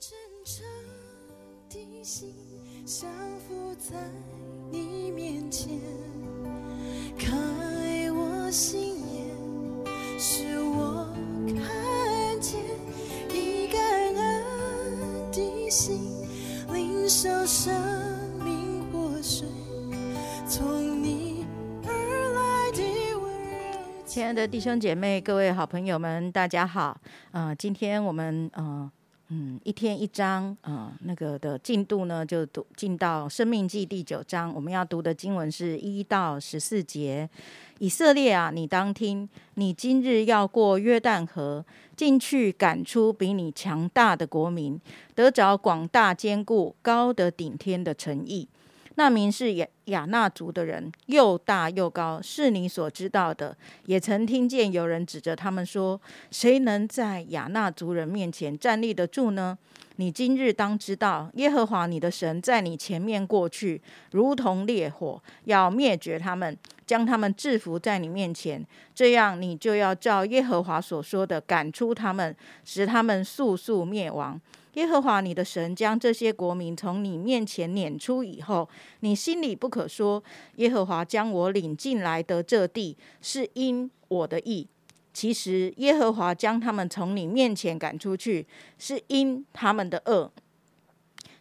真诚的心降服在你面前，开我心眼，使我看见一感恩的心，领受生命活水，从你而来的温柔。亲爱的弟兄姐妹、各位好朋友们，大家好。呃，今天我们呃嗯一天一章呃那个的进度呢，就读进到《生命记》第九章。我们要读的经文是一到十四节。以色列啊，你当听，你今日要过约旦河，进去赶出比你强大的国民，得着广大坚固、高得顶天的诚意。那名是亚亚纳族的人，又大又高，是你所知道的。也曾听见有人指着他们说：“谁能在亚纳族人面前站立得住呢？”你今日当知道，耶和华你的神在你前面过去，如同烈火，要灭绝他们，将他们制服在你面前。这样，你就要照耶和华所说的赶出他们，使他们速速灭亡。耶和华你的神将这些国民从你面前撵出以后，你心里不可说：耶和华将我领进来的这地是因我的意。其实耶和华将他们从你面前赶出去，是因他们的恶。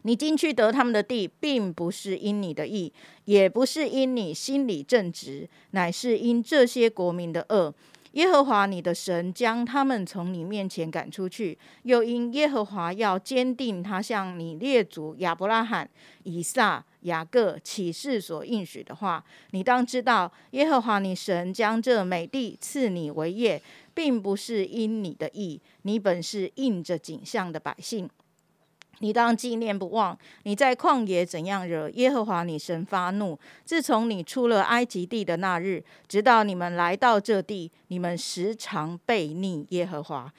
你进去得他们的地，并不是因你的意，也不是因你心里正直，乃是因这些国民的恶。耶和华你的神将他们从你面前赶出去，又因耶和华要坚定他向你列祖亚伯拉罕、以撒、雅各起誓所应许的话，你当知道，耶和华你神将这美地赐你为业，并不是因你的意，你本是应着景象的百姓。你当纪念不忘你在旷野怎样惹耶和华你神发怒。自从你出了埃及地的那日，直到你们来到这地，你们时常背逆耶和华。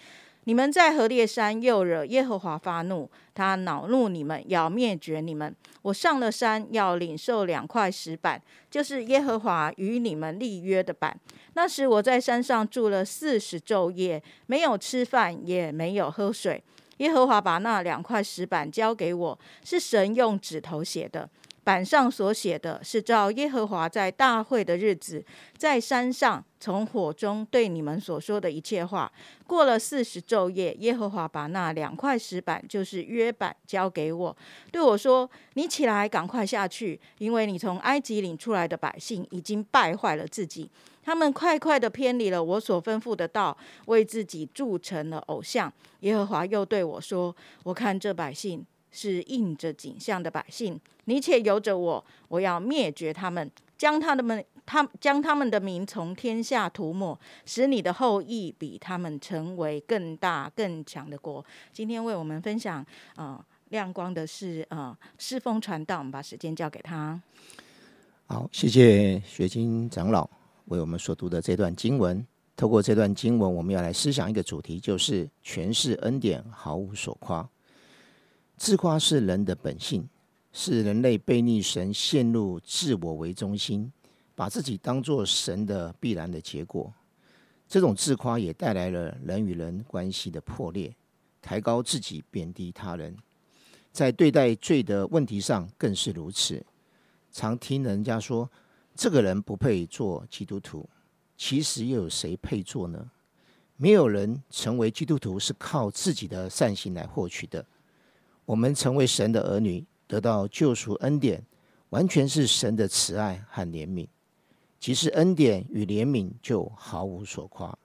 你们在何烈山又惹耶和华发怒，他恼怒你们，要灭绝你们。我上了山，要领受两块石板，就是耶和华与你们立约的板。那时我在山上住了四十昼夜，没有吃饭，也没有喝水。耶和华把那两块石板交给我，是神用指头写的。板上所写的是照耶和华在大会的日子，在山上从火中对你们所说的一切话。过了四十昼夜，耶和华把那两块石板，就是约板，交给我，对我说：“你起来，赶快下去，因为你从埃及领出来的百姓已经败坏了自己。”他们快快的偏离了我所吩咐的道，为自己铸成了偶像。耶和华又对我说：“我看这百姓是应着景象的百姓，你且由着我，我要灭绝他们，将他们他将他们的名从天下涂抹，使你的后裔比他们成为更大更强的国。”今天为我们分享呃亮光的是呃侍奉传道，我们把时间交给他。好，谢谢学金长老。为我们所读的这段经文，透过这段经文，我们要来思想一个主题，就是全是恩典，毫无所夸。自夸是人的本性，是人类背逆神、陷入自我为中心，把自己当作神的必然的结果。这种自夸也带来了人与人关系的破裂，抬高自己，贬低他人。在对待罪的问题上更是如此。常听人家说。这个人不配做基督徒，其实又有谁配做呢？没有人成为基督徒是靠自己的善行来获取的。我们成为神的儿女，得到救赎恩典，完全是神的慈爱和怜悯。其实恩典与怜悯就毫无所夸。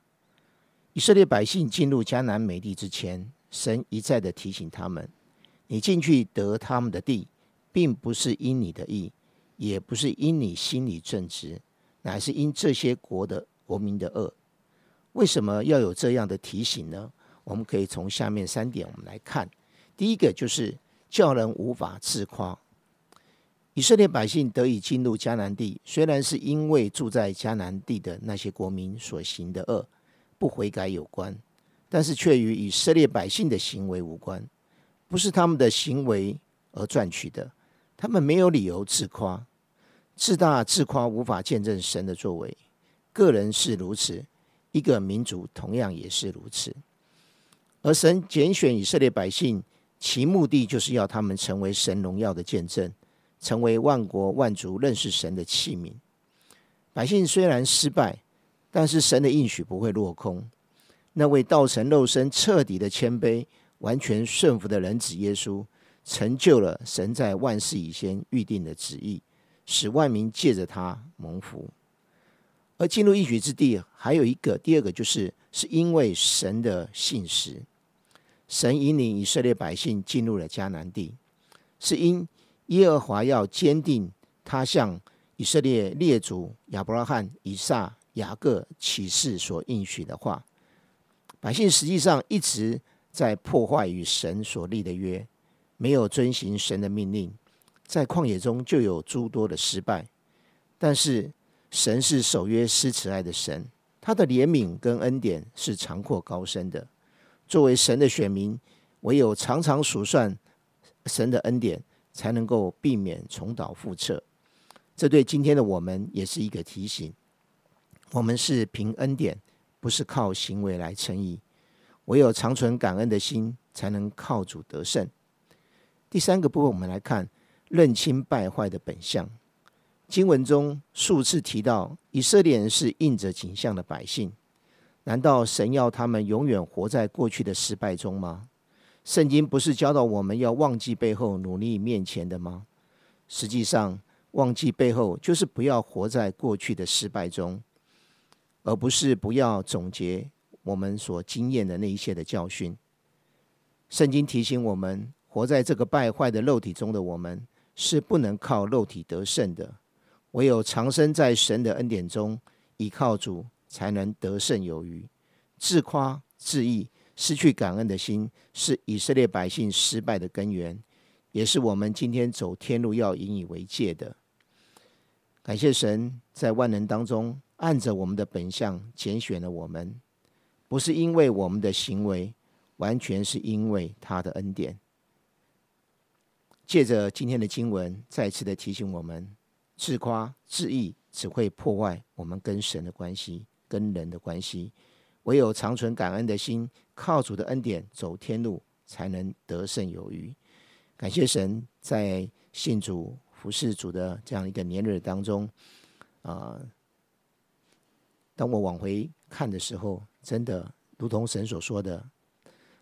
以色列百姓进入迦南美地之前，神一再的提醒他们：你进去得他们的地，并不是因你的意。也不是因你心里正直，乃是因这些国的国民的恶。为什么要有这样的提醒呢？我们可以从下面三点我们来看。第一个就是叫人无法自夸。以色列百姓得以进入迦南地，虽然是因为住在迦南地的那些国民所行的恶不悔改有关，但是却与以色列百姓的行为无关，不是他们的行为而赚取的。他们没有理由自夸，自大自夸无法见证神的作为。个人是如此，一个民族同样也是如此。而神拣选以色列百姓其目的就是要他们成为神荣耀的见证，成为万国万族认识神的器皿。百姓虽然失败，但是神的应许不会落空。那位道成肉身、彻底的谦卑、完全顺服的人子耶稣，成就了神在万事以前预定的旨意，使万民借着他蒙福。而进入应许之地，还有一个第二个，就是是因为神的信实，神引领以色列百姓进入了迦南地，是因耶和华要坚定他向以色列列祖亚伯拉罕、以撒、雅各启示所应许的话。百姓实际上一直在破坏与神所立的约，没有遵行神的命令，在旷野中就有诸多的失败。但是神是守约施慈爱的神，他的怜悯跟恩典是长阔高深的。作为神的选民，唯有常常数算神的恩典，才能够避免重蹈覆辙。这对今天的我们也是一个提醒：我们是凭恩典。不是靠行为来称义，唯有长存感恩的心，才能靠主得胜。第三个部分，我们来看认清败坏的本相。经文中数次提到以色列人是应着景象的百姓，难道神要他们永远活在过去的失败中吗？圣经不是教导我们要忘记背后，努力面前的吗？实际上，忘记背后就是不要活在过去的失败中。而不是不要总结我们所经验的那一些的教训。圣经提醒我们，活在这个败坏的肉体中的我们，是不能靠肉体得胜的。唯有长生在神的恩典中，依靠主，才能得胜有余。自夸自义、失去感恩的心，是以色列百姓失败的根源，也是我们今天走天路要引以为戒的。感谢神，在万能当中。按着我们的本相拣选了我们，不是因为我们的行为，完全是因为他的恩典。借着今天的经文，再次的提醒我们：自夸自义只会破坏我们跟神的关系、跟人的关系。唯有长存感恩的心，靠主的恩典走天路，才能得胜有余。感谢神，在信主服侍主的这样一个年日当中，啊。当我往回看的时候，真的如同神所说的，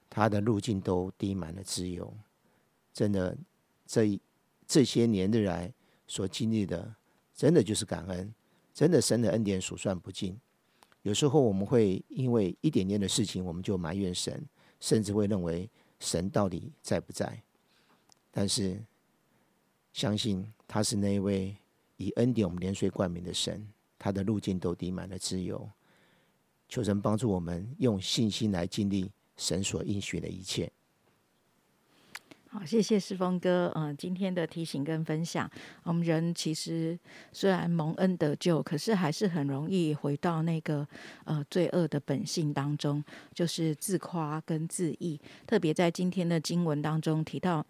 他的路径都滴满了自由。真的，这这些年日来所经历的，真的就是感恩。真的，神的恩典数算不尽。有时候我们会因为一点点的事情，我们就埋怨神，甚至会认为神到底在不在？但是，相信他是那一位以恩典我们连税冠名的神。他的路径都滴满了自由，求神帮助我们用信心来经历神所应许的一切。好，谢谢世峰哥，嗯，今天的提醒跟分享。我们人其实虽然蒙恩得救，可是还是很容易回到那个呃罪恶的本性当中，就是自夸跟自义。特别在今天的经文当中提到，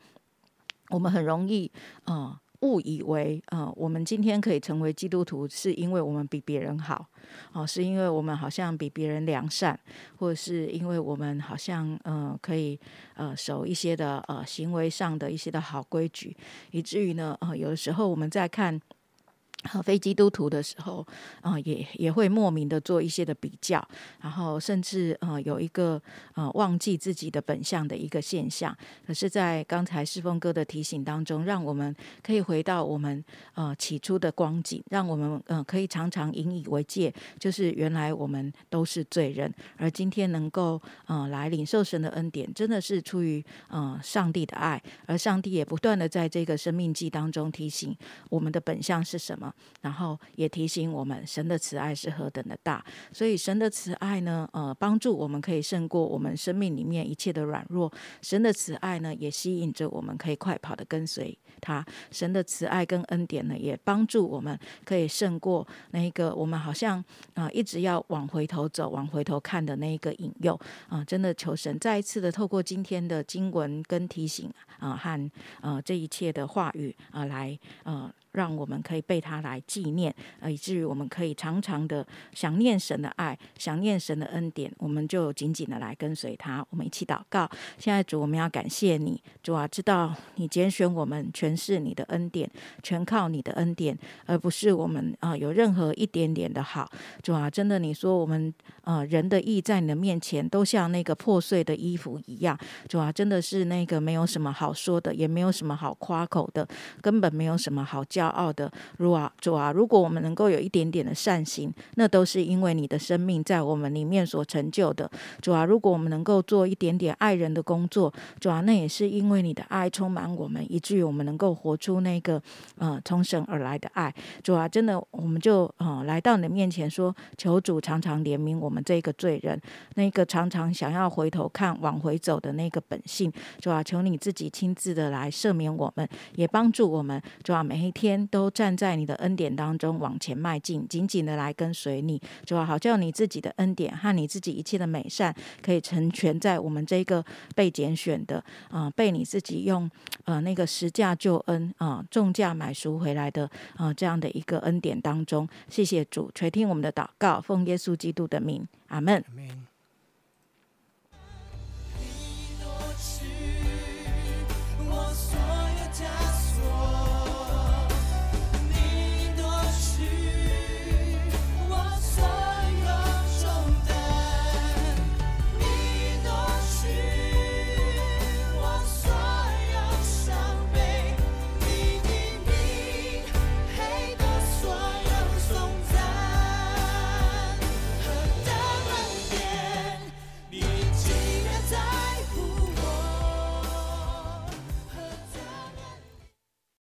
我们很容易啊。误以为呃，我们今天可以成为基督徒，是因为我们比别人好，哦，是因为我们好像比别人良善，或者是因为我们好像呃可以呃守一些的呃行为上的一些的好规矩，以至于呢呃有的时候我们在看。和非基督徒的时候，啊，也也会莫名的做一些的比较，然后甚至呃有一个呃忘记自己的本相的一个现象。可是，在刚才世峰哥的提醒当中，让我们可以回到我们呃起初的光景，让我们呃可以常常引以为戒，就是原来我们都是罪人，而今天能够呃来领受神的恩典，真的是出于呃上帝的爱，而上帝也不断的在这个生命记当中提醒我们的本相是什么。然后也提醒我们，神的慈爱是何等的大。所以神的慈爱呢，呃，帮助我们可以胜过我们生命里面一切的软弱。神的慈爱呢，也吸引着我们可以快跑的跟随他。神的慈爱跟恩典呢，也帮助我们可以胜过那一个我们好像啊一直要往回头走、往回头看的那一个引诱啊。真的求神再一次的透过今天的经文跟提醒啊和呃这一切的话语啊来呃。让我们可以被他来纪念，呃，以至于我们可以常常的想念神的爱，想念神的恩典，我们就紧紧的来跟随他。我们一起祷告，现在主，我们要感谢你，主啊，知道你拣选我们，全是你的恩典，全靠你的恩典，而不是我们啊有任何一点点的好。主啊，真的，你说我们呃人的意在你的面前都像那个破碎的衣服一样，主啊，真的是那个没有什么好说的，也没有什么好夸口的，根本没有什么好骄傲的。主啊，主啊，如果我们能够有一点点的善行，那都是因为你的生命在我们里面所成就的。主啊，如果我们能够做一点点爱人的工作，主啊，那也是因为你的爱充满我们，以至于我们能够活出那个呃从神而来的爱。主啊，真的，我们就呃来到你的面前说，求主常常怜悯我们这个罪人，那个常常想要回头看、往回走的那个本性。主啊，求你自己亲自的来赦免我们，也帮助我们。主啊，每一天都站在你的恩典当中往前迈进，紧紧的来跟随你。主啊，好叫你自己的恩典和你自己一切的美善，可以成全在我们这个被拣选的啊，被你自己用呃那个实价救恩啊重价买赎回来的啊这样的一个恩典当中。谢谢主垂听我们的祷告，奉耶稣基督的名，阿门。